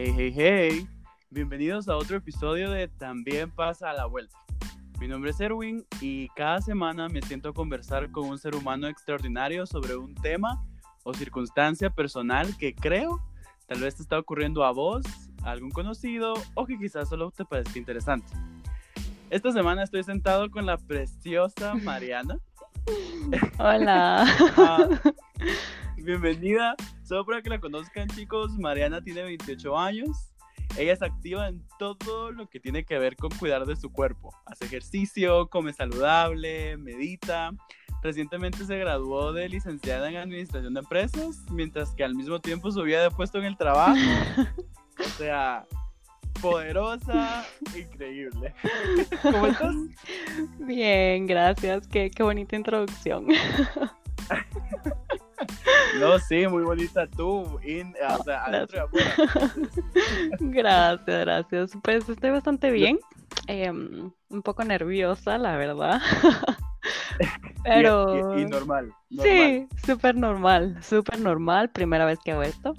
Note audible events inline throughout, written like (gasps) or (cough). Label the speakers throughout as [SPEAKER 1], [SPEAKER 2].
[SPEAKER 1] Hey, hey, hey. Bienvenidos a otro episodio de También pasa a la vuelta. Mi nombre es Erwin y cada semana me siento a conversar con un ser humano extraordinario sobre un tema o circunstancia personal que creo tal vez te está ocurriendo a vos, a algún conocido o que quizás solo te parezca interesante. Esta semana estoy sentado con la preciosa (laughs) Mariana.
[SPEAKER 2] Hola.
[SPEAKER 1] Ah, bienvenida. Solo para que la conozcan, chicos, Mariana tiene 28 años. Ella es activa en todo lo que tiene que ver con cuidar de su cuerpo. Hace ejercicio, come saludable, medita. Recientemente se graduó de licenciada en Administración de Empresas, mientras que al mismo tiempo subía de puesto en el trabajo. (laughs) O sea, poderosa, increíble. (laughs) ¿Cómo estás?
[SPEAKER 2] Bien, gracias. Qué, qué bonita introducción. (laughs) (laughs)
[SPEAKER 1] No, sí, muy bonita tú, in, o sea, adentro y afuera. (laughs)
[SPEAKER 2] Gracias, gracias. Pues estoy bastante bien. Em, un poco nerviosa, la verdad. (laughs) Pero.
[SPEAKER 1] Y, y- y normal, normal.
[SPEAKER 2] Sí, súper normal, súper normal. Primera vez que hago esto.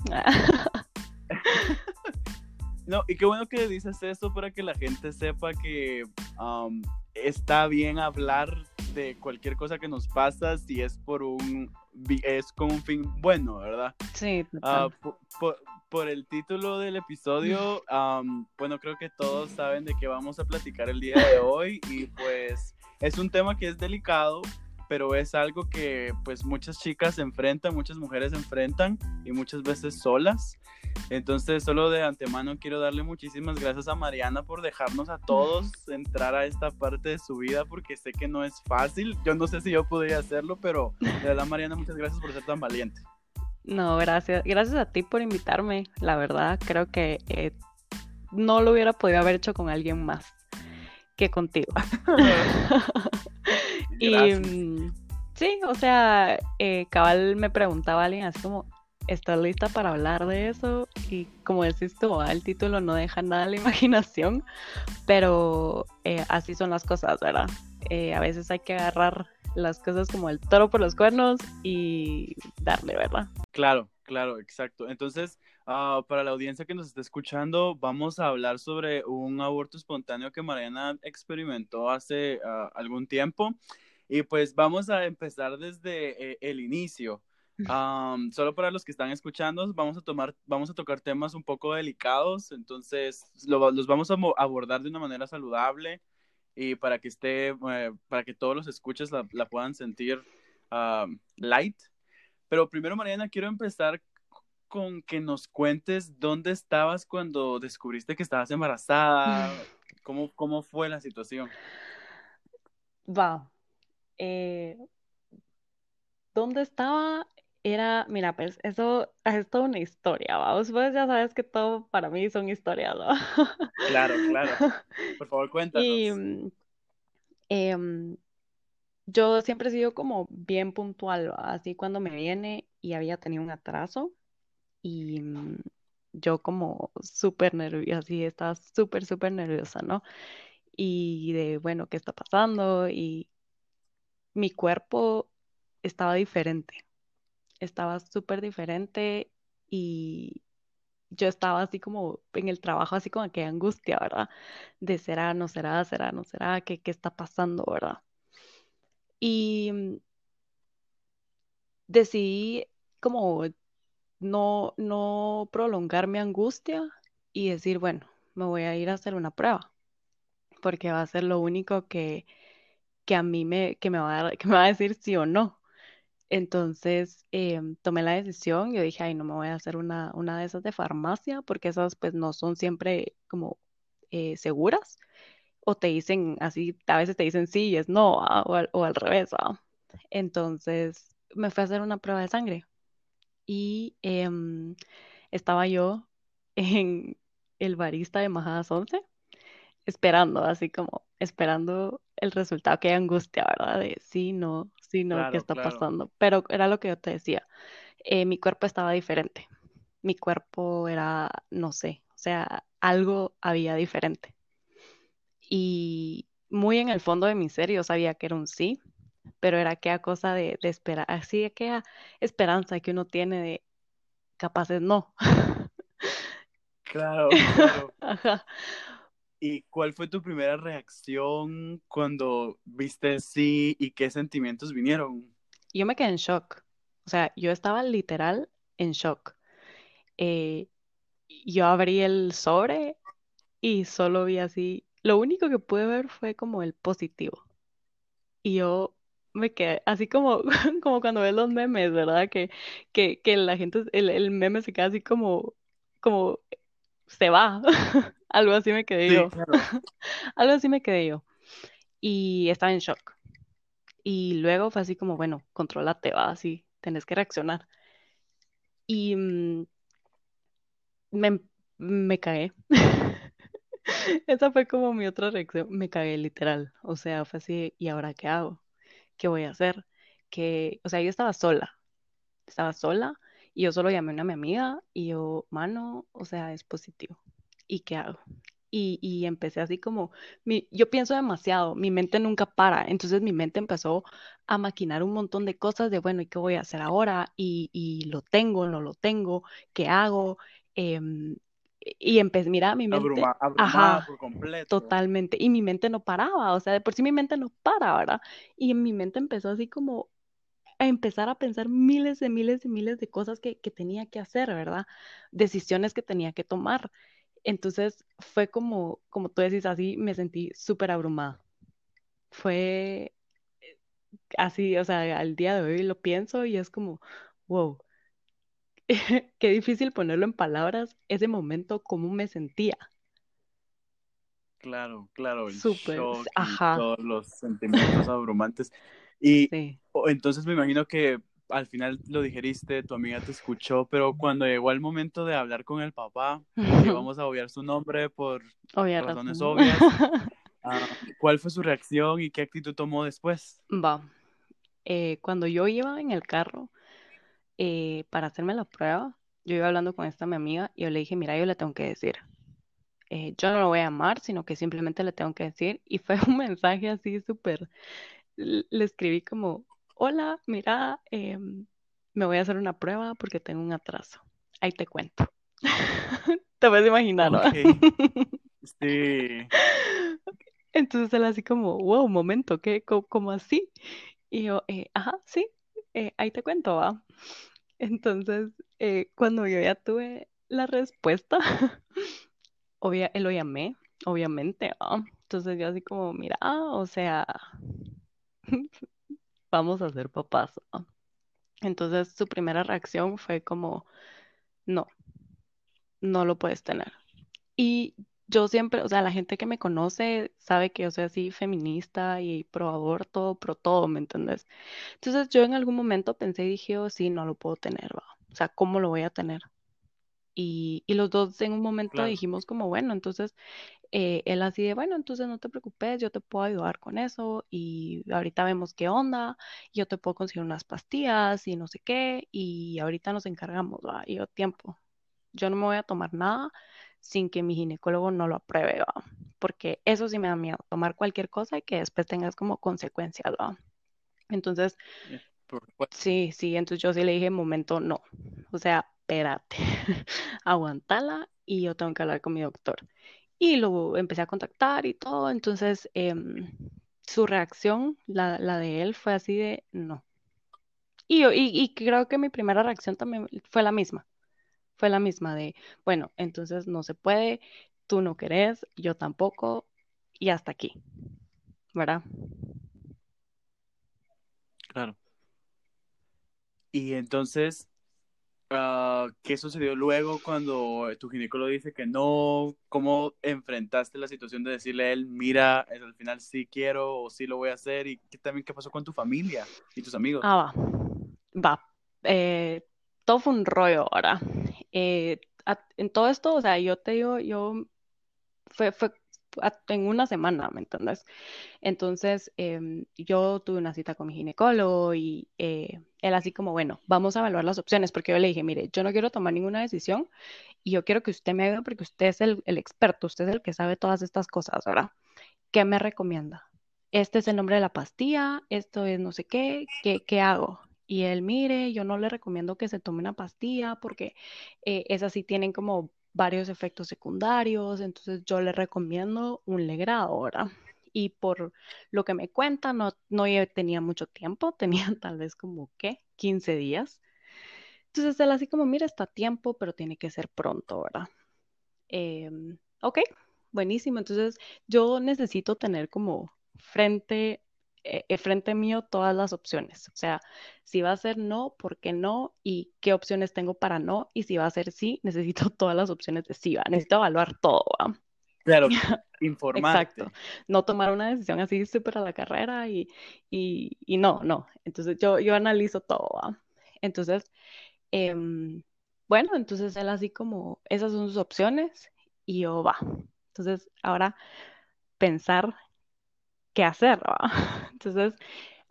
[SPEAKER 1] No, y qué bueno que dices eso para que la gente sepa que um, está bien hablar de cualquier cosa que nos pasa si es por un es con un fin bueno, ¿verdad?
[SPEAKER 2] Sí,
[SPEAKER 1] po- por, el título del episodio, (laughs) um, bueno, creo que todos saben de qué vamos a platicar el día de hoy y pues es un tema que es delicado, pero es algo que pues muchas chicas enfrentan, muchas mujeres enfrentan y muchas veces solas. Entonces, solo de antemano quiero darle muchísimas gracias a Mariana por dejarnos a todos entrar a esta parte de su vida porque sé que no es fácil. Yo no sé si yo podría hacerlo, pero de verdad Mariana, muchas gracias por ser tan valiente.
[SPEAKER 2] No, gracias. Gracias a ti por invitarme. La verdad, creo que eh, no lo hubiera podido haber hecho con alguien más que contigo. (laughs) Y mm, sí, o sea, eh, cabal me preguntaba alguien así como, ¿estás lista para hablar de eso? Y como decís tú, ah, el título no deja nada a la (laughs) imaginación, pero eh, así son las cosas, ¿verdad? Eh, a veces hay que agarrar las cosas como el toro por los cuernos y darle, ¿verdad?
[SPEAKER 1] Claro, claro, exacto. Entonces, ah, para la audiencia que nos está escuchando, vamos a hablar sobre un aborto espontáneo que Mariana experimentó hace ah, algún tiempo. Y pues vamos a empezar desde eh, el inicio. Am, (laughs) solo para los que están escuchando, vamos a tomar, vamos a tocar temas un poco delicados, entonces lo- los vamos a abordar de una manera saludable y para que esté, eh, para que todos los escuches la, la puedan sentir am, light. Pero primero, Mariana, quiero empezar con que nos cuentes dónde estabas cuando descubriste que estabas embarazada, (laughs) cómo, cómo fue la situación.
[SPEAKER 2] Va. eh, ¿dónde estaba? Era, mira, pues eso es toda una historia, ¿va? Vos pues ya sabes que todo para mí son historias, ¿no? (laughs)
[SPEAKER 1] Claro, claro. Por favor, cuéntanos.
[SPEAKER 2] Y mm, em, yo siempre he sido como bien puntual, ¿va? Así cuando me viene y había tenido un atraso y mm, yo como súper nerviosa, así estaba súper, súper nerviosa, ¿no? Y de, bueno, ¿qué está pasando? Y mi cuerpo estaba diferente, estaba súper diferente y yo estaba así como en el trabajo, así como que angustia, ¿verdad? De será, no será, será, no será, ¿qué, qué está pasando, ¿verdad? Y mm, decidí como no, no prolongar mi angustia y decir, bueno, me voy a ir a hacer una prueba, porque va a ser lo único que, que a mí me, que me va a (laughs) que me va a decir sí o no. Entonces em, tomé la decisión, yo dije, ay, no me voy a hacer una, una de esas de farmacia, porque esas pues no son siempre como eh, seguras, o te dicen así, a veces te dicen sí y es no, ah, O, al, o al revés, ah. Entonces me fui a hacer una prueba de sangre y em, estaba yo (laughs) en el barista de Majadas 11 esperando, así como esperando el resultado, qué angustia, ¿verdad? De sí, no, sí, no, qué está
[SPEAKER 1] claro.
[SPEAKER 2] pasando. Pero era lo que yo te decía, eh, mi cuerpo estaba diferente, mi cuerpo era, no sé, o sea, algo había diferente. Y muy en el fondo de mi ser yo sabía que era un sí, pero era aquella cosa de, de esperar, así aquella esperanza que uno tiene de capaces no.
[SPEAKER 1] Claro, claro. (laughs)
[SPEAKER 2] Ajá.
[SPEAKER 1] ¿Y cuál fue tu primera reacción cuando viste sí y qué sentimientos vinieron?
[SPEAKER 2] Yo me quedé en shock. O sea, yo estaba literal en shock. Eh, yo abrí el sobre y solo vi así. Lo único que pude ver fue como el positivo. Y yo me quedé así como, (laughs) como cuando ves los memes, ¿verdad? Que, que, que la gente, el, el meme se queda así como, como se va. (laughs) Algo así me quedé
[SPEAKER 1] Sí,
[SPEAKER 2] yo.
[SPEAKER 1] claro. (laughs)
[SPEAKER 2] Algo así me quedé yo. Y estaba en shock. Y luego fue así como, bueno, contrólate, va, así, tenés que reaccionar. Y mm, me, me cagué. Esa fue como mi otra reacción. Me cagué literal. O sea, fue así, ¿y ahora qué hago? ¿Qué voy a hacer? Que, o sea, yo estaba sola. Estaba sola y yo solo llamé a mi amiga y yo, mano, o sea, es positivo. ¿Y qué hago? Y, y empecé así como, mi, yo pienso demasiado, mi mente nunca para, entonces mi mente empezó a maquinar un montón de cosas de, bueno, ¿y qué voy a hacer ahora? Y, y lo tengo, no lo tengo, ¿qué hago? Em, y empecé, mira, mi mente,
[SPEAKER 1] Abruma-
[SPEAKER 2] ajá,
[SPEAKER 1] por completo.
[SPEAKER 2] totalmente, y mi mente no paraba, o sea, de por sí mi mente no para, ¿verdad? Y mi mente empezó así como a empezar a pensar miles de miles de miles de cosas que, que tenía que hacer, ¿verdad? Decisiones que tenía que tomar. Entonces fue como, como tú decís, así me sentí súper abrumada. Fue así, o sea, al día de hoy lo pienso y es como, wow, (laughs) qué difícil ponerlo en palabras, ese momento, cómo me sentía.
[SPEAKER 1] Claro, claro, el
[SPEAKER 2] Súper,
[SPEAKER 1] shock y
[SPEAKER 2] ajá,
[SPEAKER 1] todos los sentimientos (laughs) abrumantes. Y
[SPEAKER 2] sí.
[SPEAKER 1] entonces me imagino que al final lo digeriste, tu amiga te escuchó, pero cuando llegó el momento de hablar con el papá, que (laughs) vamos a obviar su nombre por
[SPEAKER 2] Obvia
[SPEAKER 1] razones
[SPEAKER 2] razón.
[SPEAKER 1] obvias, ah, ¿cuál fue su reacción y qué actitud tomó después?
[SPEAKER 2] Va, eh, cuando yo iba en el carro eh, para hacerme la prueba, yo iba hablando con esta mi amiga y yo le dije, mira, yo le tengo que decir. eh, yo no lo voy a amar, sino que simplemente le tengo que decir. Y fue (laughs) un mensaje así súper, le escribí como, hola, mira, em, me voy a hacer una prueba porque tengo un atraso. Ahí te cuento. (laughs) Te puedes imaginar, ¿no? (laughs)
[SPEAKER 1] Sí,
[SPEAKER 2] Entonces él así como, wow, un momento, ¿qué? ¿Cómo, cómo así? Y yo, "Eh, ajá, sí, eh, ahí te cuento, va. Entonces, eh, cuando yo ya tuve la respuesta, (laughs) obvia, lo llamé, obviamente. Entonces yo así como, mira, o sea, (laughs) vamos a ser papás. Entonces su primera reacción fue como, no, no lo puedes tener. Y yo siempre, o sea, la gente que me conoce sabe que yo soy así feminista y pro aborto, pro todo, ¿me entendés? Entonces yo en algún momento pensé y dije, oh, sí, no lo puedo tener, ¿va? O sea, ¿cómo lo voy a tener? Y, y los dos en un momento
[SPEAKER 1] claro.
[SPEAKER 2] dijimos como, bueno, entonces eh, él así de, bueno, entonces no te preocupes, yo te puedo ayudar con eso y ahorita vemos qué onda, yo te puedo conseguir unas pastillas y no sé qué, y ahorita nos encargamos, ¿va? Y yo, tiempo, yo no me voy a tomar nada sin que mi ginecólogo no lo apruebe, ¿va? Porque eso sí me da miedo, tomar cualquier cosa y que después tengas como consecuencias, ¿va? Entonces,
[SPEAKER 1] Eh,
[SPEAKER 2] sí, sí, entonces yo sí le dije, momento, no, o sea, espérate, (laughs) aguantala y yo tengo que hablar con mi doctor. Y lo empecé a contactar y todo, entonces em, su reacción, la, la de él, fue así de no. Y, y, y creo que mi primera reacción también fue la misma, fue la misma de, bueno, entonces no se puede, tú no querés, yo tampoco, y hasta aquí, ¿verdad?
[SPEAKER 1] Claro. Y entonces, ah, ¿qué sucedió luego cuando tu ginecólogo dice que no? ¿Cómo enfrentaste la situación de decirle a él, mira, es- al final sí quiero o sí lo voy a hacer? ¿Y qué también qué pasó con tu familia y tus amigos?
[SPEAKER 2] Ah, va, va. Eh, todo fue un rollo ahora. Eh, en todo esto, o sea, yo te digo, yo fue, fue en una semana, ¿me entiendes? Entonces, em, yo tuve una cita con mi ginecólogo y eh, él así como, bueno, vamos a evaluar las opciones, porque yo le dije, mire, yo no quiero tomar ninguna decisión y yo quiero que usted me haga porque usted es el, el experto, usted es el que sabe todas estas cosas, ¿verdad? ¿Qué me recomienda? Este es el nombre de la pastilla, esto es no sé qué, ¿qué, qué hago? Y él, mire, yo no le recomiendo que se tome una pastilla porque eh, esas sí tienen como varios efectos secundarios, entonces yo le recomiendo un legrado, ¿verdad? Y por lo que me cuenta, no, no tenía mucho tiempo, (laughs) tenía tal vez como, ¿qué? 15 días. Entonces él así como, mira, está tiempo, pero tiene que ser pronto, ¿verdad? Em, ok, buenísimo. Entonces yo necesito tener como frente eh, frente mío todas las opciones. O sea, si va a ser no, ¿por qué no? Y qué opciones tengo para no. Y si va a ser sí, necesito (laughs) todas las opciones de sí, ¿va? Necesito evaluar todo, ¿va?
[SPEAKER 1] Claro, (laughs) informar.
[SPEAKER 2] Exacto. No tomar una decisión así súper a la carrera y, y, y, no, no. Entonces yo, yo analizo todo, ¿va? Entonces, em, bueno, entonces él así como, esas son sus opciones y yo va. Entonces, ahora pensar qué hacer, ¿va? (laughs) Entonces,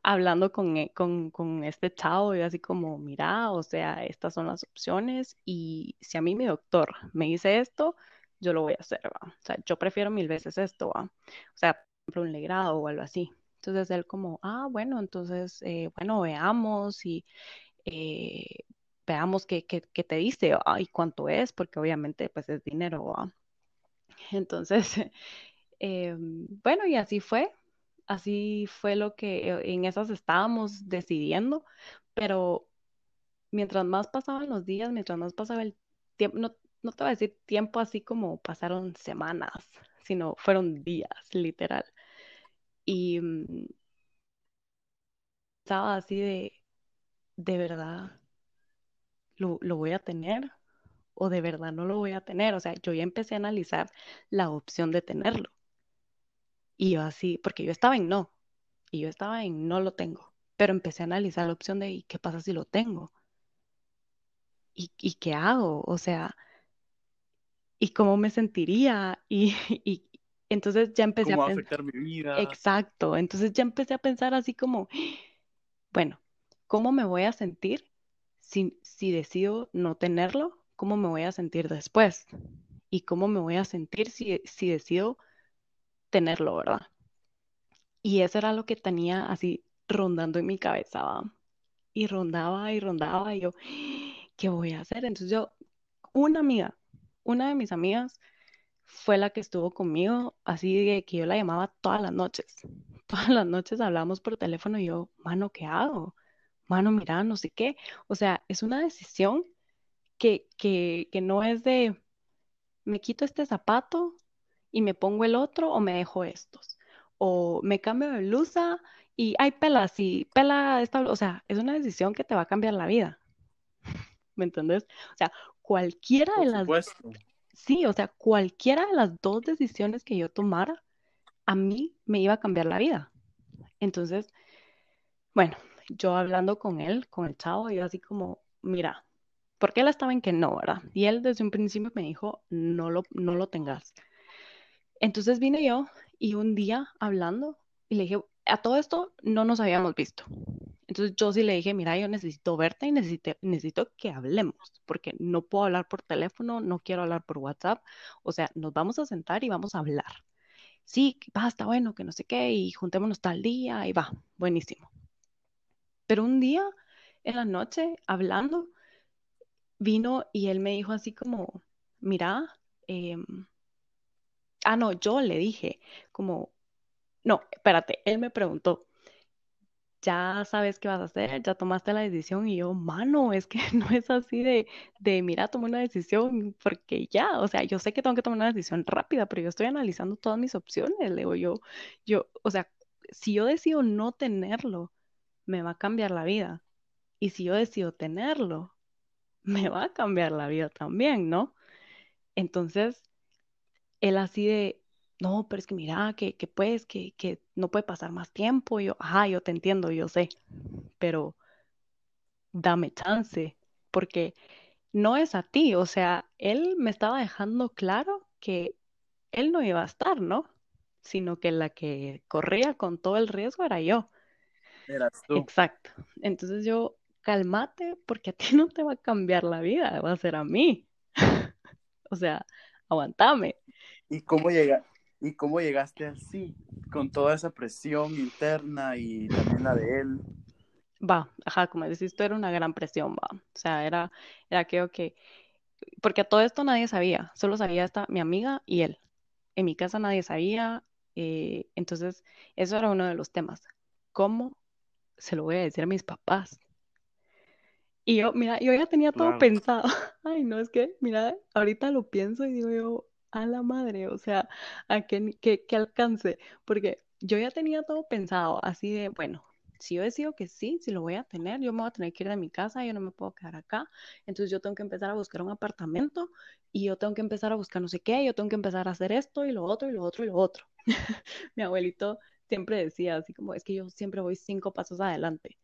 [SPEAKER 2] hablando con, e, con, con, este chavo, yo así como, mira, o sea, estas son las opciones y si a mí mi doctor me dice esto, yo lo voy a hacer, ¿va? O sea, yo prefiero mil veces esto, ¿va? O sea, por ejemplo, un legrado o algo así. Entonces él como, ah, bueno, entonces, eh, bueno, veamos y eh, veamos qué, qué, qué, te dice y cuánto es, porque obviamente pues es dinero, ¿va? Entonces, (laughs) eh, bueno, y así fue así fue lo que eh, en esas estábamos decidiendo, pero mientras más pasaban los días, mientras más pasaba el tiempo, no, no te voy a decir tiempo así como pasaron semanas, sino fueron días, literal. Y mm, estaba así de, de verdad, ¿lo, lo voy a tener? ¿O de verdad no lo voy a tener? O sea, yo ya empecé a analizar la opción de tenerlo. Y yo así, porque yo estaba en no, y yo estaba en no lo tengo, pero empecé a analizar la opción de, ¿y qué pasa si lo tengo? ¿Y, y qué hago? O sea, ¿y cómo me sentiría? (laughs) Y, y entonces ya empecé
[SPEAKER 1] ¿Cómo
[SPEAKER 2] a
[SPEAKER 1] va a afectar mi vida?
[SPEAKER 2] exacto, entonces ya empecé a pensar así como, (gasps) bueno, ¿cómo me voy a sentir si, si decido no tenerlo? ¿Cómo me voy a sentir después? ¿Y cómo me voy a sentir si, si decido tenerlo, ¿verdad? Y eso era lo que tenía así rondando en mi cabeza. Y rondaba y rondaba y yo, ¿qué voy a hacer? Entonces yo, una amiga, una de mis amigas fue la que estuvo conmigo, así de que yo la llamaba todas las noches. (laughs) Todas las noches hablábamos por teléfono y yo, mano, ¿qué hago? Mano, mira, no sé qué. O sea, es una decisión que, que, que no es de, me quito este zapato y me pongo el otro o me dejo estos. O me cambio de blusa y hay pelas y pela esta, o sea, es una decisión que te va a cambiar la vida. (laughs) ¿Me entendés? O sea, cualquiera
[SPEAKER 1] Por
[SPEAKER 2] de las sí, o sea, cualquiera de las dos decisiones que yo tomara a mí me iba a cambiar la vida. Entonces, bueno, yo hablando con él, con el chavo, yo así como, mira, porque él estaba en que no, ¿verdad? Y él desde un principio me dijo, no lo, no lo tengas. Entonces vine yo y un día hablando y le dije, a todo esto no nos habíamos visto. Entonces yo sí le dije, mira, yo necesito verte y necesito, necesito que hablemos, porque no puedo hablar por teléfono, no quiero hablar por WhatsApp. O sea, nos vamos a sentar y vamos a hablar. Sí, va, está bueno, que no sé qué, y juntémonos tal día y va, buenísimo. Pero un día en la noche, hablando, vino y él me dijo así como, mira, eh, Ah, no, yo le dije, como, no, espérate, él me preguntó, ¿ya sabes qué vas a hacer? ¿Ya tomaste la decisión? Y yo, mano, es que (laughs) no es así de, de, mira, tomé una decisión porque ya, o sea, yo sé que tengo que tomar una decisión rápida, pero yo estoy analizando todas mis opciones, le digo yo, yo, o sea, si yo decido no tenerlo, me va a cambiar la vida. Y si yo decido tenerlo, (laughs) me va a cambiar la vida también, ¿no? Entonces, él así de, no, pero es que mira, que, que pues, que, que no puede pasar más tiempo. Y yo, ajá, yo te entiendo, yo sé, pero dame chance, porque no es a ti, o sea, él me estaba dejando claro que él no iba a estar, ¿no? Sino que la que corría con todo el riesgo era yo.
[SPEAKER 1] Eras tú.
[SPEAKER 2] Exacto. Entonces yo, cálmate, porque a ti (laughs) no te va a cambiar la vida, va a ser a mí. (laughs) O sea, aguantame.
[SPEAKER 1] ¿Y cómo llega, y cómo llegaste así, con toda esa presión interna y también la de él?
[SPEAKER 2] Va, ajá, como decís, esto era una gran presión, va. O sea, era, era aquello que porque todo esto nadie sabía, solo sabía esta, mi amiga y él. En mi casa nadie sabía, eh, entonces eso era uno de los temas. ¿Cómo se lo voy a decir a mis papás? Y yo, mira, yo ya tenía todo
[SPEAKER 1] Claro.
[SPEAKER 2] pensado. (laughs) Ay, no, es que, mira, ahorita lo pienso y digo yo, a la madre, o sea, a qué, qué, qué alcance, porque yo ya tenía todo pensado, así de, bueno, si yo decido que sí, si lo voy a tener, yo me voy a tener que ir de mi casa, yo no me puedo quedar acá, entonces yo tengo que empezar a buscar un apartamento y yo tengo que empezar a buscar no sé qué, yo tengo que empezar a hacer esto y lo otro y lo otro y lo otro. (laughs) Mi abuelito siempre decía así como, es que yo siempre voy cinco pasos adelante.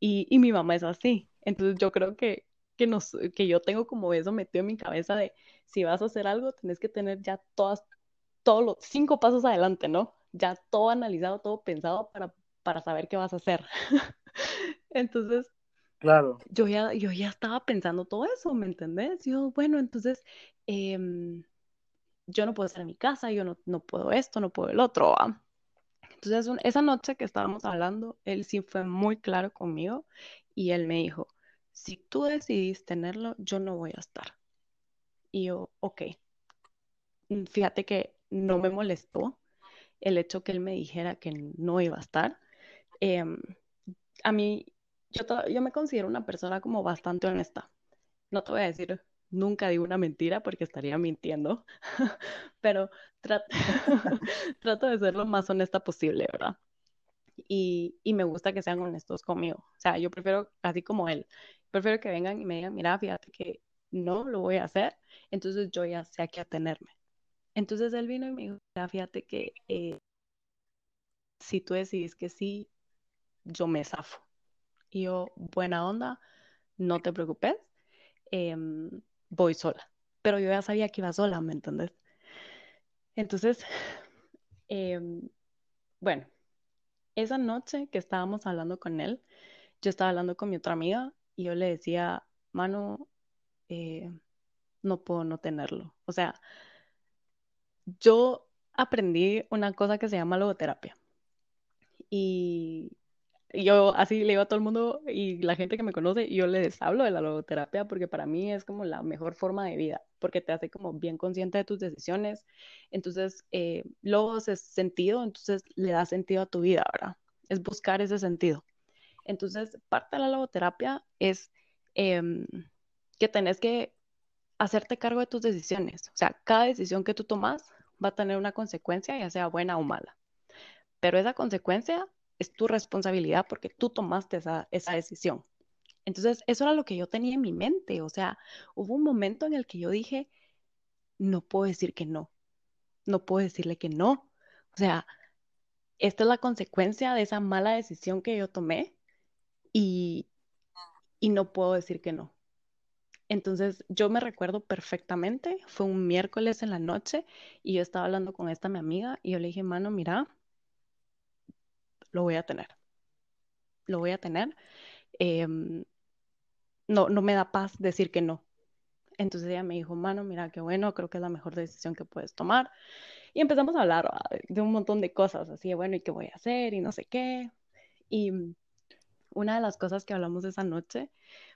[SPEAKER 2] Y, y mi mamá es así. Entonces yo creo que, que, nos, que yo tengo como eso metido en mi cabeza de si vas a hacer algo, tenés que tener ya todas, todos los cinco pasos adelante, ¿no? Ya todo analizado, todo pensado para, para saber qué vas a hacer. (laughs) Entonces
[SPEAKER 1] Claro.
[SPEAKER 2] yo ya, yo ya estaba pensando todo eso, ¿me entendés? Yo, bueno, entonces em, yo no puedo estar en mi casa, yo no, no puedo esto, no puedo el otro. ¿va? Entonces, esa noche que estábamos hablando, él sí fue muy claro conmigo y él me dijo, si tú decidís tenerlo, yo no voy a estar. Y yo, ok, Mm, fíjate que no me molestó el hecho que él me dijera que no iba a estar. Em, a mí, yo, yo me considero una persona como bastante honesta. No te voy a decir, nunca digo una mentira porque estaría mintiendo, (laughs) pero (laughs) trato, de ser lo más honesta posible, ¿verdad? y, y me gusta que sean honestos conmigo. O sea, yo prefiero, así como él, prefiero que vengan y me digan, mira, fíjate que no lo voy a hacer, entonces yo ya sé a qué atenerme. Entonces él vino y me dijo, mira, fíjate que eh, si tú decidís que sí, yo me zafo. Y yo, buena onda, no te preocupes, em, voy sola. Pero yo ya sabía que iba sola, ¿me entendés? Entonces, (sighs) em, bueno, esa noche que estábamos hablando con él, yo estaba hablando con mi otra amiga y yo le decía, mano, eh, no puedo no tenerlo. O sea, yo aprendí una cosa que se llama logoterapia y yo así le digo a todo el mundo y la gente que me conoce, yo les hablo de la logoterapia porque para mí es como la mejor forma de vida, porque te hace como bien consciente de tus decisiones. Entonces, eh, logos es sentido, entonces le da sentido a tu vida, ¿verdad? Es buscar ese sentido. Entonces, parte de la logoterapia es em, que tenés que hacerte cargo de tus decisiones. O sea, cada decisión que tú tomas va a tener una consecuencia, ya sea buena o mala. Pero esa consecuencia es tu responsabilidad porque tú tomaste esa, esa decisión. Entonces, eso era lo que yo tenía en mi mente. O sea, hubo un momento en el que yo dije, no puedo decir que no, no puedo decirle que no. O sea, esta es la consecuencia de esa mala decisión que yo tomé y, y no puedo decir que no. Entonces, yo me recuerdo perfectamente, fue un miércoles en la noche y yo estaba hablando con esta mi amiga y yo le dije, mano, mira, lo voy a tener, lo voy a tener. Em, no, no me da paz decir que no. Entonces ella me dijo, mano, mira, qué bueno, creo que es la mejor decisión que puedes tomar. Y empezamos a hablar ¿va? de un montón de cosas, así de, bueno, ¿y qué voy a hacer? Y no sé qué. Y una de las cosas que hablamos esa noche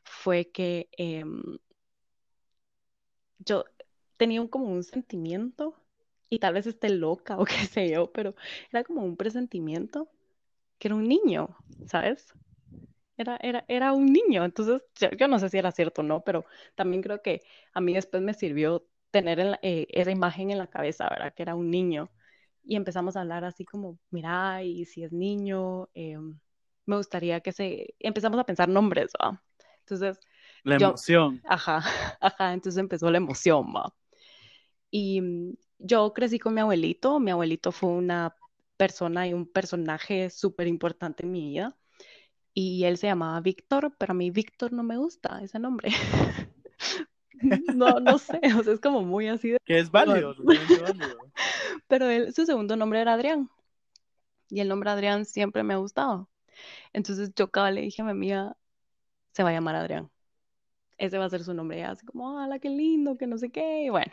[SPEAKER 2] fue que em, yo tenía como un sentimiento, y tal vez esté loca o (laughs) qué sé yo, pero era como un presentimiento que era un niño, ¿sabes? Era, era, era un niño, entonces yo, yo no sé si era cierto o no, pero también creo que a mí después me sirvió tener en la- eh, esa imagen en la cabeza, ¿verdad? Que era un niño. Y empezamos a hablar así como, mira, y si es niño, eh, me gustaría que se... Empezamos a pensar nombres, ¿va? Entonces,
[SPEAKER 1] La
[SPEAKER 2] yo,
[SPEAKER 1] emoción.
[SPEAKER 2] ajá, (laughs) ajá, entonces empezó la emoción, ¿va? Y mm, yo crecí con mi abuelito, mi abuelito fue una persona y un personaje súper importante en mi vida y él se llamaba Víctor, pero a mí Víctor no me gusta ese nombre. (laughs) No, no sé, o sea, es como muy así de...
[SPEAKER 1] Que es (laughs) válido.
[SPEAKER 2] Pero él, su segundo nombre era Adrián y el nombre Adrián siempre me ha gustado. Entonces yo cada vez le dije a mi amiga, se va a llamar Adrián. Ese va a ser su nombre. Y así como, ¡hala, qué lindo! Que no sé qué. Y bueno,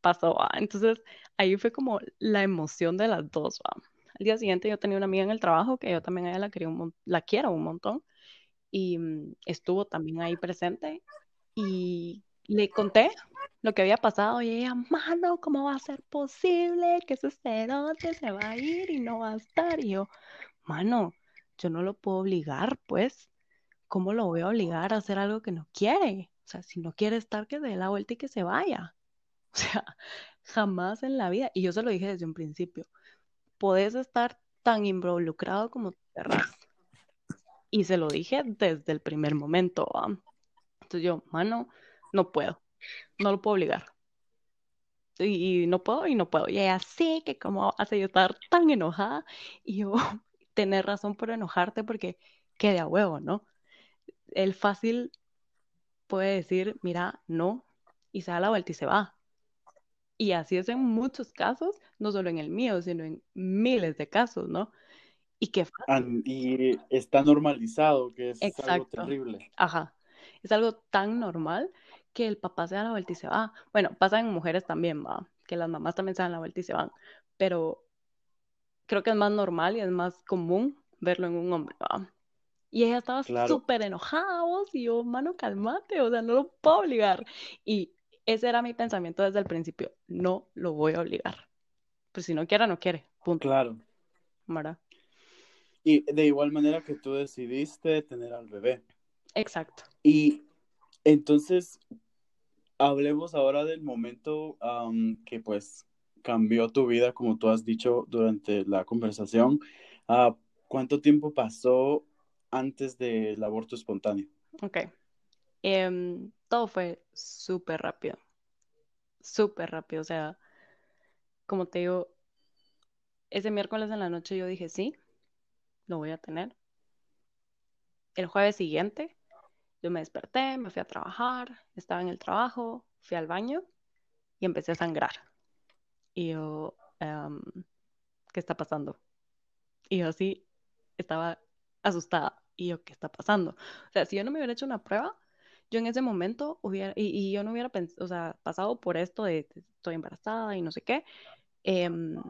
[SPEAKER 2] pasó. ¿va? Entonces ahí fue como la emoción de las dos. ¿va? Al día siguiente yo tenía una amiga en el trabajo que yo también ella la, quería un la quiero un montón y mm, estuvo también ahí presente y le conté lo que había pasado y ella, mano, ¿cómo va a ser posible que ese cerote se va a ir y no va a estar? Y yo, mano, yo no lo puedo obligar, pues. ¿Cómo lo voy a obligar a hacer algo que no quiere? O sea, si no quiere estar, que dé la vuelta y que se vaya. (laughs) O sea, jamás en la vida. Y yo se lo dije desde un principio. Podés estar tan involucrado como querrás. Y se lo dije desde el primer momento. Entonces yo, mano, no puedo. No lo puedo obligar. Y, no puedo y no puedo. Y ella, sí, que como hace yo estar tan enojada. Y yo, (laughs) tener razón por enojarte porque quede a huevo, ¿no? El fácil puede decir, mira, no, y se da la vuelta y se va. Y así es en muchos casos, no solo en el mío, sino en miles de casos, ¿no? Y qué
[SPEAKER 1] fácil. Y está normalizado, que es algo terrible.
[SPEAKER 2] Ajá. Es algo tan normal que el papá se da la vuelta y se va. Bueno, pasa en mujeres también, va, que las mamás también se dan la vuelta y se van, pero creo que es más normal y es más común verlo en un hombre, va. Y ella estaba súper enojada, vos, y yo, mano, calmate, o sea, no lo puedo obligar. Y ese era mi pensamiento desde el principio, no lo voy a obligar. Pues si no quiere, no quiere, punto.
[SPEAKER 1] Claro.
[SPEAKER 2] ¿Verdad?
[SPEAKER 1] Y de igual manera que tú decidiste tener al bebé.
[SPEAKER 2] Exacto.
[SPEAKER 1] Y entonces, hablemos ahora del momento que pues cambió tu vida, como tú has dicho durante la conversación. Ah, ¿Cuánto tiempo pasó antes del aborto espontáneo?
[SPEAKER 2] Ok. Em, todo fue súper rápido. Súper rápido. O sea, como te digo, ese miércoles en la noche yo dije, sí, lo voy a tener. El jueves siguiente, yo me desperté, me fui a trabajar, estaba en el trabajo, fui al baño y empecé a sangrar. Y yo, em, ¿qué está pasando? Y yo así estaba asustada. Y yo, ¿qué está pasando? O sea, si yo no me hubiera hecho una prueba, yo en ese momento hubiera, y, yo no hubiera o sea, pasado por esto de, estoy embarazada y no sé qué, em,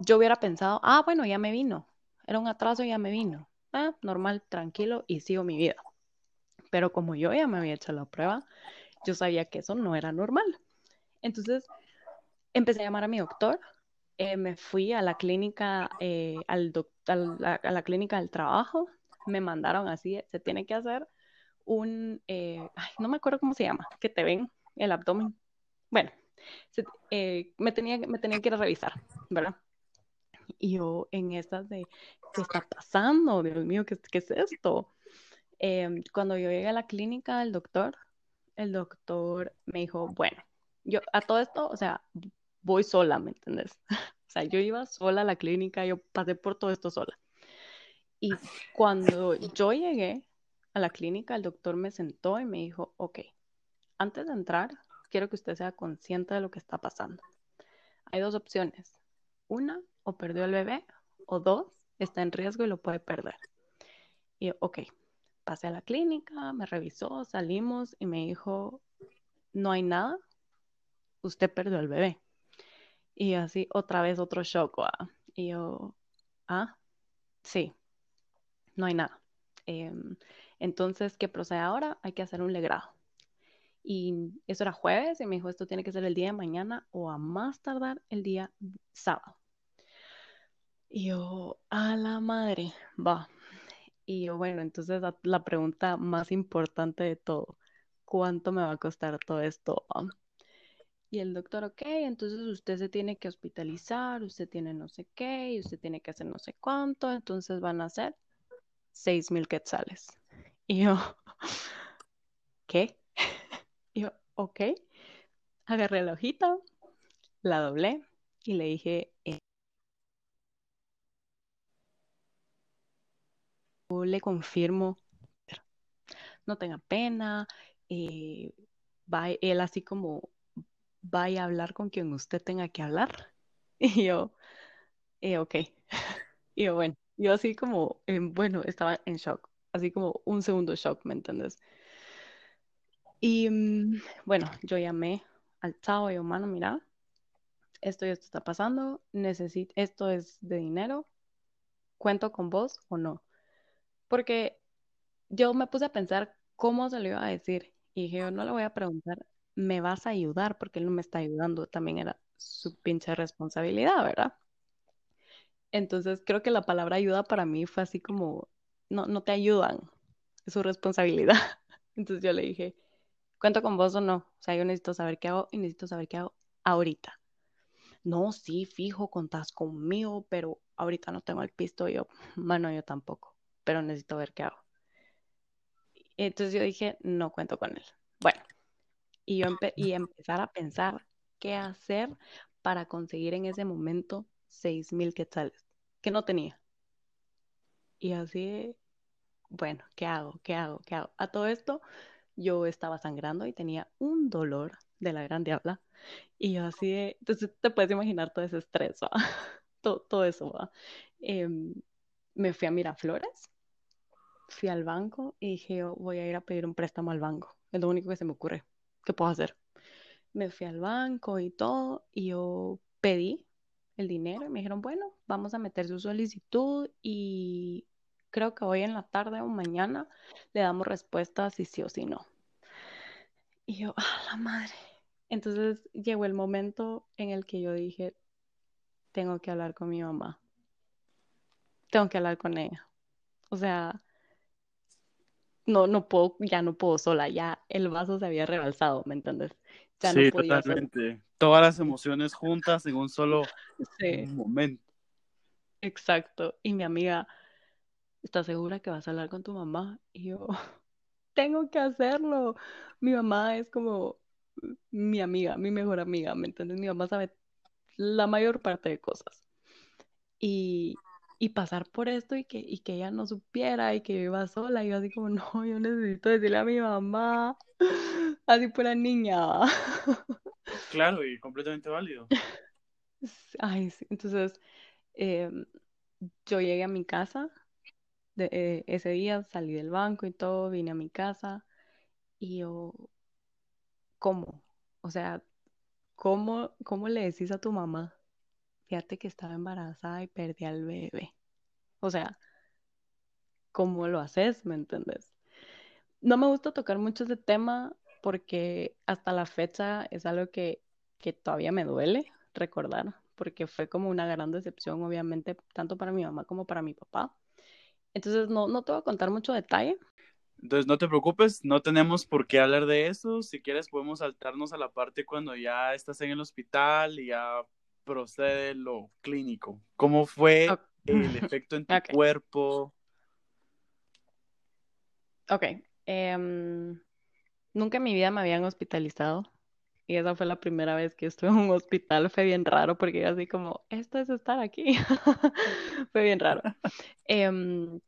[SPEAKER 2] yo hubiera pensado, ah, bueno, ya me vino, era un atraso y ya me vino, ah, normal, tranquilo y sigo mi vida. Pero como yo ya me había hecho la prueba, yo sabía que eso no era normal. Entonces, empecé a llamar a mi doctor eh, me fui a la clínica, eh, al a, la, clínica del trabajo, me mandaron así, se tiene que hacer un, eh, no me acuerdo cómo se llama, que te ven el abdomen. Bueno, me, tenía, me tenía que ir a revisar, ¿verdad? Y yo en estas de, ¿qué está pasando? Dios mío, ¿qué, qué es esto? Em, cuando yo llegué a la clínica del doctor, el doctor me dijo, bueno, yo a todo esto, o sea, voy sola, ¿me entiendes? (laughs) o sea, yo iba sola a la clínica, yo pasé por todo esto sola. Y cuando yo llegué a la clínica, el doctor me sentó y me dijo, ok, antes de entrar, quiero que usted sea consciente de lo que está pasando. Hay dos opciones. Una, o perdió el bebé, o dos, está en riesgo y lo puede perder. Y ok, pasé a la clínica, me revisó, salimos y me dijo, no hay nada, usted perdió el bebé. Y así otra vez otro shock. Y yo, ah, sí, no hay nada. Em, entonces, ¿qué procede ahora? Hay que hacer un legrado. Y eso era jueves y me dijo, esto tiene que ser el día de mañana o a más tardar el día sábado. Y yo, a la madre, va. Y yo, bueno, entonces la, pregunta más importante de todo, ¿cuánto me va a costar todo esto? Y el doctor, ok, entonces usted se tiene que hospitalizar, usted tiene no sé qué, usted tiene que hacer no sé cuánto, entonces van a ser seis mil quetzales. Y yo, ¿qué? (laughs) Y yo, ok. Agarré la hojita, la doblé y le dije, eh, le confirmo, no tenga pena, eh, va él así como vaya a hablar con quien usted tenga que hablar. (laughs) Y yo, eh, ok. (laughs) Y yo, bueno, yo así como, bueno, estaba en shock, así como un segundo shock, ¿me entiendes? Y mm, bueno, yo llamé al chavo y yo, mira, esto y esto está pasando, necesito, esto es de dinero, cuento con vos o no. Porque yo me puse a pensar cómo se lo iba a decir Y dije, yo no le voy a preguntar, ¿me vas a ayudar? Porque él no me está ayudando, también era su pinche responsabilidad, ¿verdad? Entonces creo que la palabra ayuda para mí fue así como, no, no te ayudan, es su responsabilidad. (laughs) Entonces yo le dije, ¿cuento con vos o no? O sea, yo necesito saber qué hago y necesito saber qué hago ahorita. No, sí, fijo, contás conmigo, pero ahorita no tengo el pisto yo, mano, yo tampoco, pero necesito ver qué hago. Entonces yo dije, no cuento con él. Bueno, y yo y empezar a pensar qué hacer para conseguir en ese momento seis mil quetzales, que no tenía. Y así, bueno, ¿qué hago? ¿Qué hago? ¿Qué hago? A todo esto, yo estaba sangrando y tenía un dolor de la gran diabla. Y yo así entonces te puedes imaginar todo ese estrés, (laughs) todo, todo, eso. Em, me fui a Miraflores, fui al banco y dije, voy a ir a pedir un préstamo al banco. Es lo único que se me ocurre. ¿Qué puedo hacer? Me fui al banco y todo, y yo pedí el dinero y me dijeron, bueno, vamos a meter su solicitud y creo que hoy en la tarde o mañana le damos respuesta si sí o si no. Y yo, ah, la madre. Entonces llegó el momento en el que yo dije, tengo que hablar con mi mamá. Tengo que hablar con ella. O sea, no, no puedo, ya no puedo sola, ya el vaso se había rebalsado, ¿me entiendes? Ya
[SPEAKER 1] sí, totalmente. Todas las emociones juntas en un solo momento.
[SPEAKER 2] Exacto. Y mi amiga, ¿estás segura que vas a hablar con tu mamá? Y yo, (laughs) tengo que hacerlo. Mi mamá es como mi amiga, mi mejor amiga, ¿me entiendes? Mi mamá sabe la mayor parte de cosas. Y, y pasar por esto y que, y que ella no supiera y que yo iba sola, y yo así como, (laughs) no, yo necesito decirle a mi mamá, (laughs) así fuera niña. (laughs)
[SPEAKER 1] Claro, y completamente válido.
[SPEAKER 2] Ay, sí. Entonces, em, yo llegué a mi casa, de, eh, ese día salí del banco y todo, vine a mi casa y yo, ¿cómo? O sea, ¿cómo, cómo le decís a tu mamá? Fíjate que estaba embarazada y perdí al bebé. O sea, ¿cómo lo haces? ¿Me entiendes? No me gusta tocar mucho ese tema porque hasta la fecha es algo que, que todavía me duele recordar, porque fue como una gran decepción, obviamente, tanto para mi mamá como para mi papá. Entonces, no, no te voy a contar mucho detalle.
[SPEAKER 1] Entonces, no te preocupes, no tenemos por qué hablar de eso. Si quieres, podemos saltarnos a la parte cuando ya estás en el hospital y ya procede lo clínico. ¿Cómo fue el efecto en tu cuerpo?
[SPEAKER 2] Ok. Em, nunca en mi vida me habían hospitalizado. Y esa fue la primera vez que estuve en un hospital. Fue bien raro porque así como, esto es estar aquí. (laughs) fue bien raro. Em,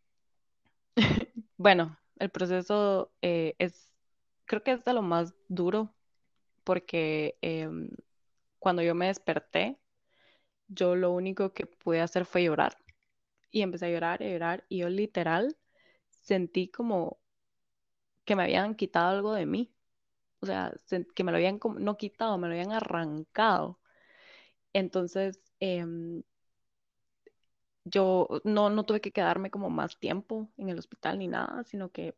[SPEAKER 2] (laughs) bueno, el proceso eh, es, creo que es de lo más duro porque em, cuando yo me desperté, yo lo único que pude hacer fue llorar. Y empecé a llorar y a llorar. Y yo literal sentí como que me habían quitado algo de mí. O sea, que me lo habían no quitado, me lo habían arrancado. Entonces, em, yo no, no tuve que quedarme como más tiempo en el hospital ni nada, sino que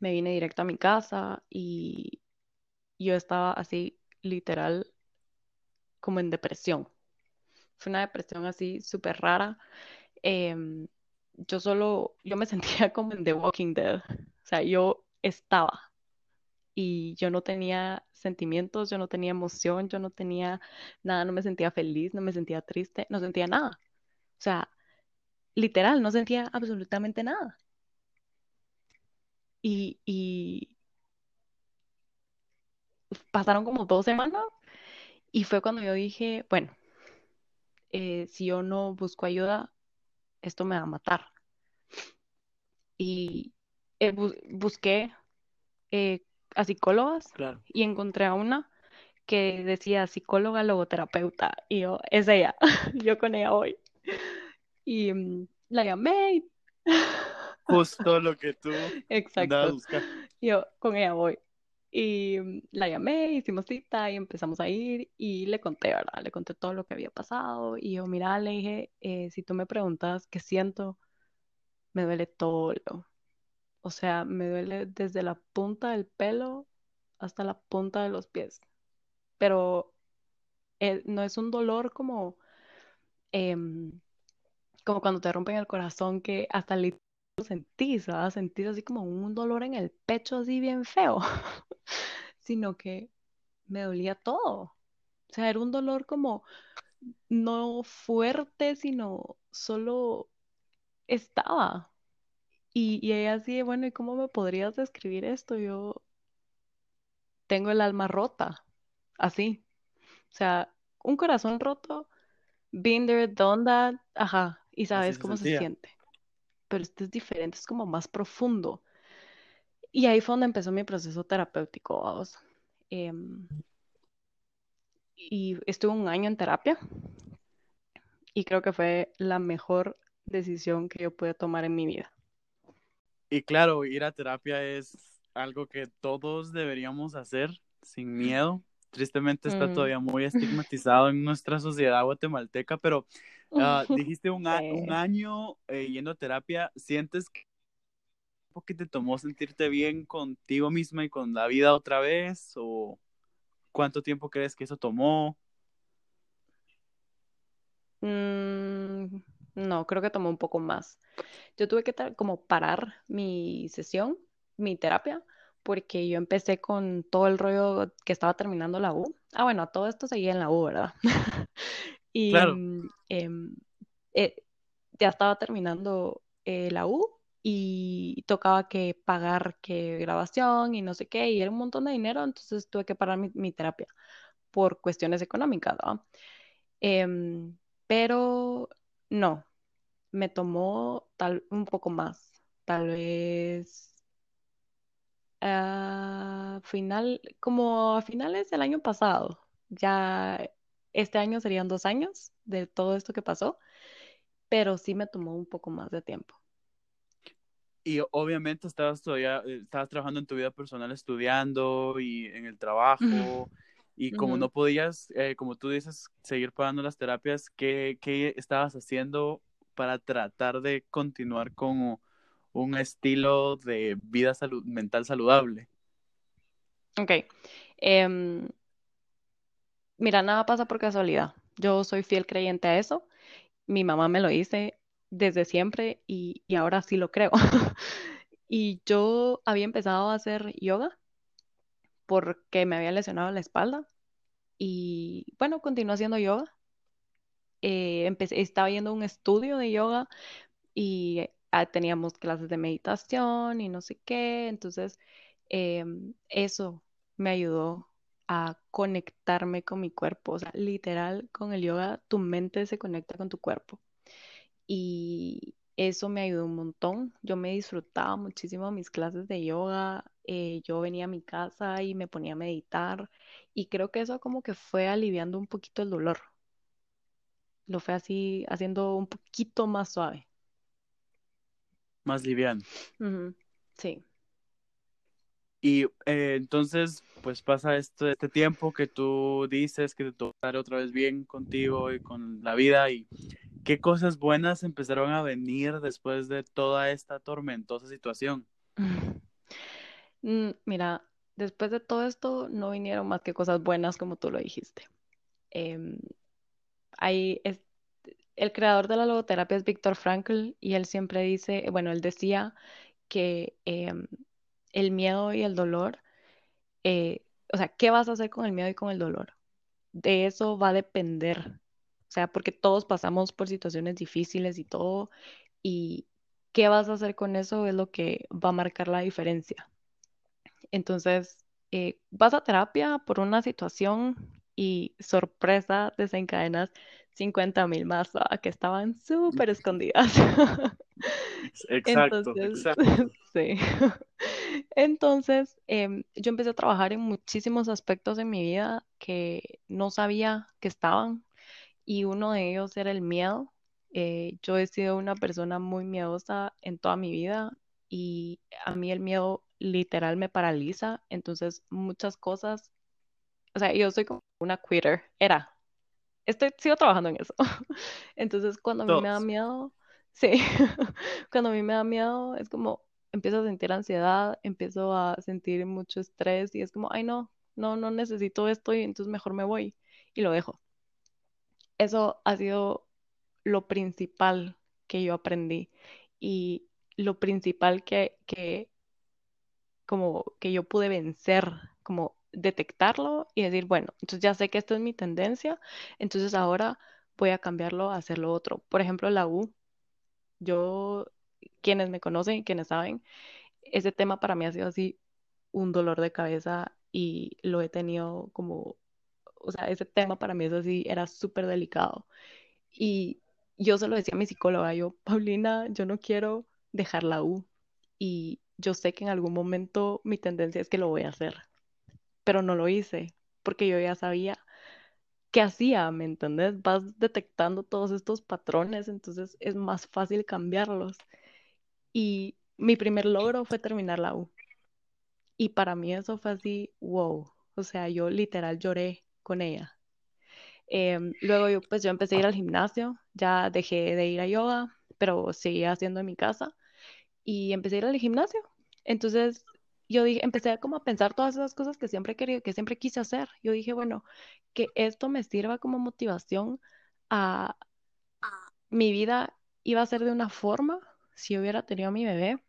[SPEAKER 2] me vine directo a mi casa y yo estaba así literal como en depresión. Fue una depresión así súper rara. Em, yo solo, yo me (laughs) sentía como en The Walking Dead. O sea, yo estaba y yo no tenía sentimientos, yo no tenía emoción, yo no tenía nada, no me sentía feliz, no me sentía triste, no sentía nada. O sea, literal, no sentía absolutamente nada. Y, y pasaron como dos semanas y fue cuando yo dije, bueno, eh, si yo no busco ayuda, esto me va a matar. Y eh, busqué eh, a psicólogas y encontré a una que decía psicóloga logoterapeuta y yo, es ella, (laughs) yo con ella voy. Y mm, la llamé.
[SPEAKER 1] Justo lo que tú (laughs)
[SPEAKER 2] Exacto. Yo con ella voy. Y mm, la llamé, hicimos cita y empezamos a ir y le conté, ¿verdad? Le conté todo lo que había pasado y yo, mira, le dije, eh, si tú me preguntas qué siento, me duele todo. O sea, me duele desde la punta del pelo hasta la punta de los pies. Pero eh, no es un dolor como, em, como cuando te rompen el corazón que hasta lo sentís, ¿verdad? Sentís así como un dolor en el pecho así bien feo, (laughs) sino que me dolía todo. O sea, era un dolor como no fuerte, sino solo estaba. Y, y ella así, bueno, ¿y cómo me podrías describir esto? Yo tengo el alma rota, así. O sea, un corazón roto, done that, ajá, y sabes cómo se siente. Pero este es diferente, es como más profundo. Y ahí fue donde empezó mi proceso terapéutico, vamos. Em, y estuve un año en terapia y creo que fue la mejor decisión que yo pude tomar en mi vida.
[SPEAKER 1] Y claro, ir a terapia es algo que todos deberíamos hacer sin miedo. Tristemente está
[SPEAKER 2] Mm,
[SPEAKER 1] todavía muy estigmatizado en nuestra sociedad guatemalteca, pero ah, (laughs) dijiste un, a- un año eh, yendo a terapia, ¿sientes que que te tomó sentirte bien contigo misma y con la vida otra vez? ¿O cuánto tiempo crees que eso tomó?
[SPEAKER 2] Mm, no, creo que tomó un poco más. Yo tuve que como parar mi sesión, mi terapia, porque yo empecé con todo el rollo que estaba terminando la U. Ah, bueno, todo esto seguía en la U, ¿verdad? (laughs) Y
[SPEAKER 1] Claro,
[SPEAKER 2] mm, em, eh, ya estaba terminando eh, la U y tocaba que pagar que grabación y no sé qué, y era un montón de dinero, entonces tuve que parar mi, mi terapia por cuestiones económicas, ¿verdad? Em, pero no, me tomó tal un poco más, tal vez a final, como a finales del año pasado, ya este año serían dos años de todo esto que pasó, pero sí me tomó un poco más de tiempo.
[SPEAKER 1] Y obviamente estabas todavía, eh, estabas trabajando en tu vida personal, estudiando y en el trabajo, y como no podías, eh, como tú dices, seguir pagando las terapias, ¿qué, qué estabas haciendo para tratar de continuar con un estilo de vida salud mental saludable?
[SPEAKER 2] Ok. Em, mira, nada pasa por casualidad. Yo soy fiel creyente a eso. Mi mamá me lo dice desde siempre y, ahora sí lo creo. (laughs) Y yo había empezado a hacer yoga porque me había lesionado la espalda y bueno, continué haciendo yoga. Eh, empecé, estaba yendo un estudio de yoga y ah, teníamos clases de meditación y no sé qué. Entonces, em, eso me ayudó a conectarme con mi cuerpo. O sea, literal, con el yoga, tu mente se conecta con tu cuerpo. Y eso me ayudó un montón. Yo me disfrutaba muchísimo mis clases de yoga. eh, yo venía a mi casa y me ponía a meditar. Y creo que eso como que fue aliviando un poquito el dolor. Lo fue así, haciendo un poquito más suave.
[SPEAKER 1] Más liviano.
[SPEAKER 2] Sí.
[SPEAKER 1] Y eh, entonces, pues pasa esto, este tiempo que tú dices que te toca estar otra vez bien contigo y con la vida y qué cosas buenas empezaron a venir después de toda esta tormentosa situación. (laughs)
[SPEAKER 2] Mm, Mira, después de todo esto no vinieron más que cosas buenas como tú lo dijiste. Em, hay, el creador de la logoterapia es Viktor Frankl y él siempre dice, bueno, él decía que em, el miedo y el dolor, eh, o sea, ¿qué vas a hacer con el miedo y con el dolor? De eso va a depender, o sea, porque todos pasamos por situaciones difíciles y todo, y qué vas a hacer con eso es lo que va a marcar la diferencia. Entonces, eh, vas a terapia por una situación y sorpresa, desencadenas 50 mil más ¿va? que estaban súper escondidas. (laughs)
[SPEAKER 1] Exacto,
[SPEAKER 2] Entonces,
[SPEAKER 1] exacto. (laughs)
[SPEAKER 2] sí. (laughs) Entonces, em, yo empecé a trabajar en muchísimos aspectos de mi vida que no sabía que estaban y uno de ellos era el miedo. Eh, yo he sido una persona muy miedosa en toda mi vida y a mí el miedo literal me paraliza, entonces muchas cosas, o sea, yo soy como una quitter, era, estoy, sigo trabajando en eso. (laughs) Entonces, cuando a mí me da miedo, sí, (laughs) cuando a mí me da miedo, es como empiezo a sentir ansiedad, empiezo a sentir mucho estrés y es como, ay no, no, no necesito esto y entonces mejor me voy y lo dejo. Eso ha sido lo principal que yo aprendí y lo principal que, como que yo pude vencer, como detectarlo y decir, bueno, entonces ya sé que esto es mi tendencia, entonces ahora voy a cambiarlo a hacer lo otro. Por ejemplo, la U, yo, quienes me conocen y quienes saben, ese tema para mí ha sido así un dolor de cabeza y lo he tenido como, o sea, ese tema para mí es así, era súper delicado. Y yo se lo decía a mi psicóloga, yo, Paulina, yo no quiero dejar la U y yo sé que en algún momento mi tendencia es que lo voy a hacer, pero no lo hice porque yo ya sabía qué hacía, ¿me entendés? Vas detectando todos estos patrones, entonces es más fácil cambiarlos. Y mi primer logro fue terminar la U. Y para mí eso fue así, wow. O sea, yo literal lloré con ella. Em, luego yo, pues yo empecé a ir al gimnasio, ya dejé de ir a yoga, pero seguía haciendo en mi casa y empecé a ir al gimnasio. Entonces yo dije, empecé como a pensar todas esas cosas que siempre quería, que siempre quise hacer. Yo dije, bueno, que esto me sirva como motivación a mi vida iba a ser de una forma si hubiera tenido a mi bebé,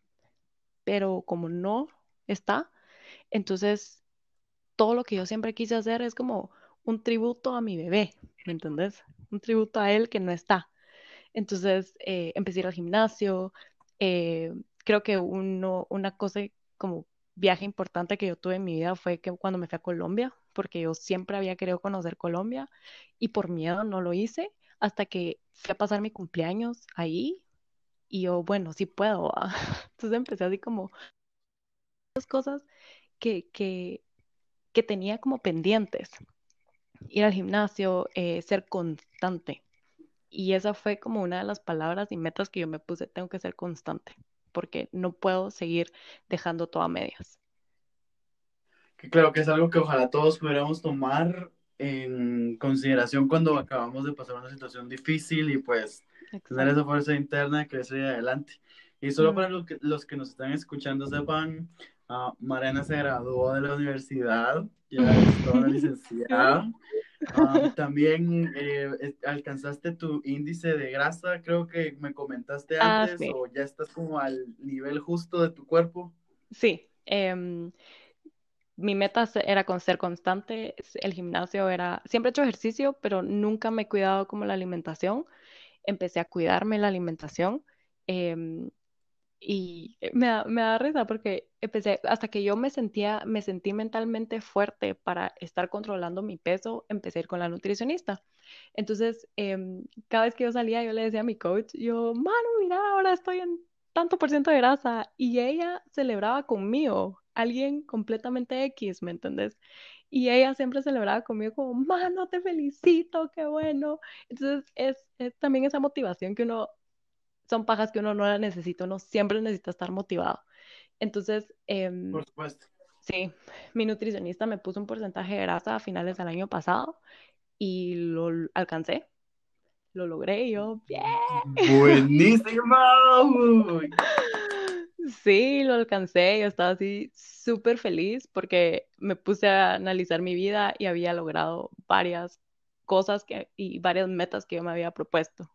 [SPEAKER 2] pero como no está, entonces todo lo que yo siempre quise hacer es como un tributo a mi bebé, ¿me entendés? Un tributo a él que no está. Entonces eh, empecé ir al gimnasio. Eh, creo que una cosa como viaje importante que yo tuve en mi vida fue que cuando me fui a Colombia, porque yo siempre había querido conocer Colombia y por miedo no lo hice hasta que fui a pasar mi cumpleaños ahí y yo, bueno, sí puedo. (laughs) Entonces empecé así como cosas que, que tenía como pendientes. Ir al gimnasio, eh, ser constante. Y esa fue como una de las palabras y metas que yo me puse, tengo que ser constante, porque no puedo seguir dejando todo a medias.
[SPEAKER 1] Que claro que es algo que ojalá todos pudiéramos tomar en consideración cuando acabamos de pasar una situación difícil y pues tener esa fuerza interna que seguir adelante. Y solo para los que, los que nos están escuchando sepan, uh, Mariana se graduó de la universidad, ya (laughs) es toda licenciada. También eh, alcanzaste tu índice de grasa, creo que me comentaste ah, antes, o ya estás como al nivel justo de tu cuerpo.
[SPEAKER 2] Sí, em, mi meta era con ser constante, el gimnasio era, siempre he hecho ejercicio, pero nunca me he cuidado como la alimentación empecé a cuidarme la alimentación. Em, y me da, me da risa porque empecé, hasta que yo me sentía, me sentí mentalmente fuerte para estar controlando mi peso, empecé a ir con la nutricionista. Entonces, em, cada vez que yo salía, yo le decía a mi coach, yo, mano, mira, ahora estoy en tanto por ciento de grasa. Y ella celebraba conmigo, alguien completamente X, ¿me entendés? Y ella siempre celebraba conmigo como, mano, te felicito, qué bueno. Entonces es, también esa motivación que uno, son pajas que uno no la necesita, uno siempre necesita estar motivado. Entonces, em,
[SPEAKER 1] por supuesto.
[SPEAKER 2] Sí, mi nutricionista me puso un porcentaje de grasa a finales del año pasado y lo alcancé, lo logré y yo, bien.
[SPEAKER 1] Buenísimo. (laughs)
[SPEAKER 2] Sí, lo alcancé, yo estaba así súper feliz porque me puse a analizar mi vida y había logrado varias cosas que, y varias metas que yo me había propuesto.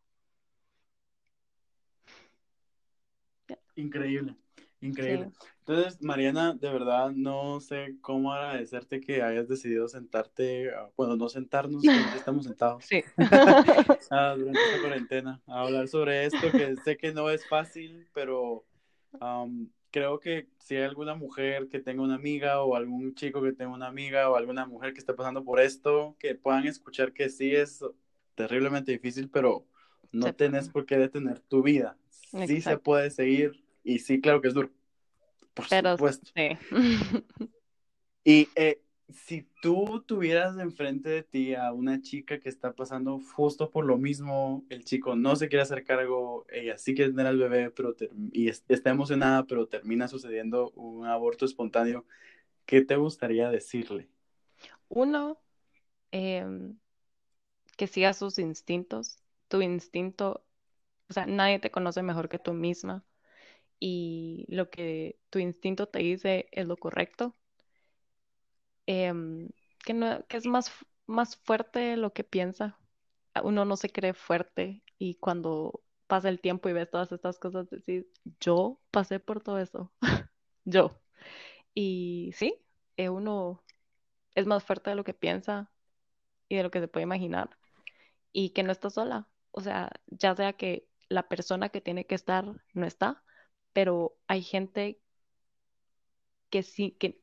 [SPEAKER 1] Increíble, increíble. Entonces, Mariana, de verdad no sé cómo agradecerte que hayas decidido sentarte, ah, bueno, no sentarnos, estamos sentados.
[SPEAKER 2] Sí. (laughs) (laughs)
[SPEAKER 1] Ah, durante esta cuarentena, a hablar sobre esto, que sé que no es fácil, pero creo que si hay alguna mujer que tenga una amiga o algún chico que tenga una amiga o alguna mujer que esté pasando por esto, que puedan escuchar que sí es terriblemente difícil, pero no tenés por qué detener tu vida. Sí se puede seguir y sí, claro que es duro. Por supuesto. Sí. (laughs) y eh, si tú tuvieras enfrente de ti a una chica que está pasando justo por lo mismo, el chico no se quiere hacer cargo, ella sí quiere tener al bebé pero y está emocionada, pero termina sucediendo un aborto espontáneo, ¿qué te gustaría decirle?
[SPEAKER 2] Uno, em, que siga sus instintos. Tu instinto, o sea, nadie te conoce mejor que tú misma. Y lo que tu instinto te dice es lo correcto. Em, que, no, que es más, más fuerte lo que piensa. Uno no se cree fuerte y cuando pasa el tiempo y ves todas estas cosas, decís, yo pasé por todo eso, (laughs) yo. Y sí, eh, uno es más fuerte de lo que piensa y de lo que se puede imaginar y que no está sola. O sea, ya sea que la persona que tiene que estar no está, pero hay gente que sí, que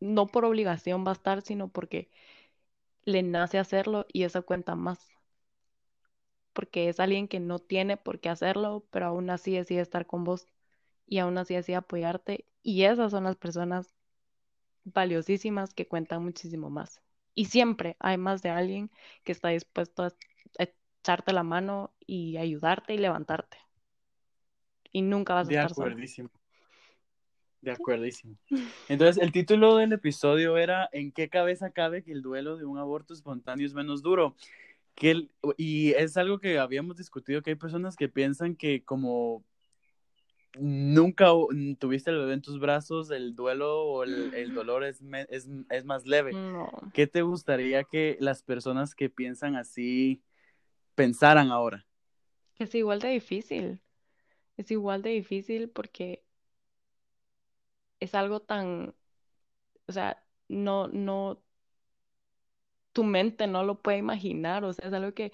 [SPEAKER 2] no por obligación va a estar, sino porque le nace hacerlo y eso cuenta más. Porque es alguien que no tiene por qué hacerlo, pero aún así decide estar con vos y aún así decide apoyarte. Y esas son las personas valiosísimas que cuentan muchísimo más. Y siempre hay más de alguien que está dispuesto a echarte la mano y ayudarte y levantarte. Y nunca vas a estar
[SPEAKER 1] solo. De acuerdísimo. (laughs) Entonces, el título del episodio era ¿En qué cabeza cabe que el duelo de un aborto espontáneo es menos duro? Que y es algo que habíamos discutido, que hay personas que piensan que como nunca tuviste el bebé en tus brazos, el duelo o el, (laughs) dolor es, es, es, más leve. ¿Qué te gustaría que las personas que piensan así pensaran ahora?
[SPEAKER 2] Es igual de difícil. Es igual de difícil porque es algo tan, o sea, no, no, tu mente no lo puede imaginar, o sea, es algo que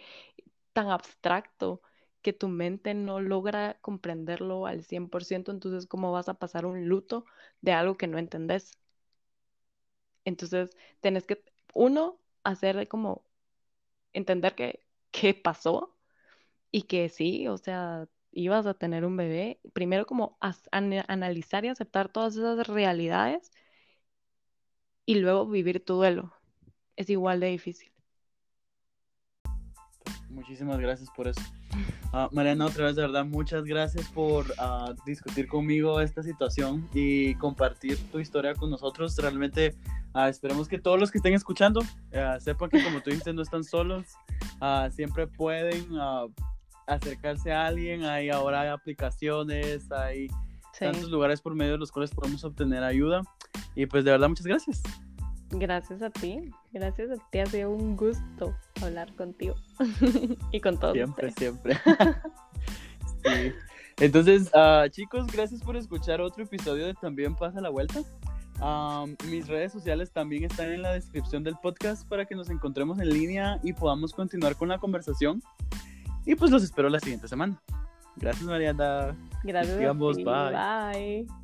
[SPEAKER 2] tan abstracto que tu mente no logra comprenderlo al 100%, entonces ¿cómo vas a pasar un luto de algo que no entendés? Entonces, tenés que, uno, hacer como entender que, qué pasó y que sí, o sea, ibas a tener un bebé, primero como analizar y aceptar todas esas realidades y luego vivir tu duelo. Es igual de difícil.
[SPEAKER 1] Muchísimas gracias por eso. Ah, Mariana, otra vez, de verdad, muchas gracias por ah, discutir conmigo esta situación y compartir tu historia con nosotros. Realmente uh, esperemos que todos los que estén escuchando sepan que, como tú dices, no están solos. siempre pueden acercarse a alguien. Hay ahora hay aplicaciones, hay tantos lugares por medio de los cuales podemos obtener ayuda. Y pues de verdad, muchas gracias.
[SPEAKER 2] Gracias a ti, gracias a ti, ha sido un gusto hablar contigo (laughs) y con todos.
[SPEAKER 1] Siempre, siempre. (laughs) Entonces, uh, chicos, gracias por escuchar otro episodio de También pasa la vuelta. mis redes sociales también están en la descripción del podcast para que nos encontremos en línea y podamos continuar con la conversación. Y pues los espero la siguiente semana. Gracias, Mariana.
[SPEAKER 2] Gracias.
[SPEAKER 1] Digamos, bye. Bye.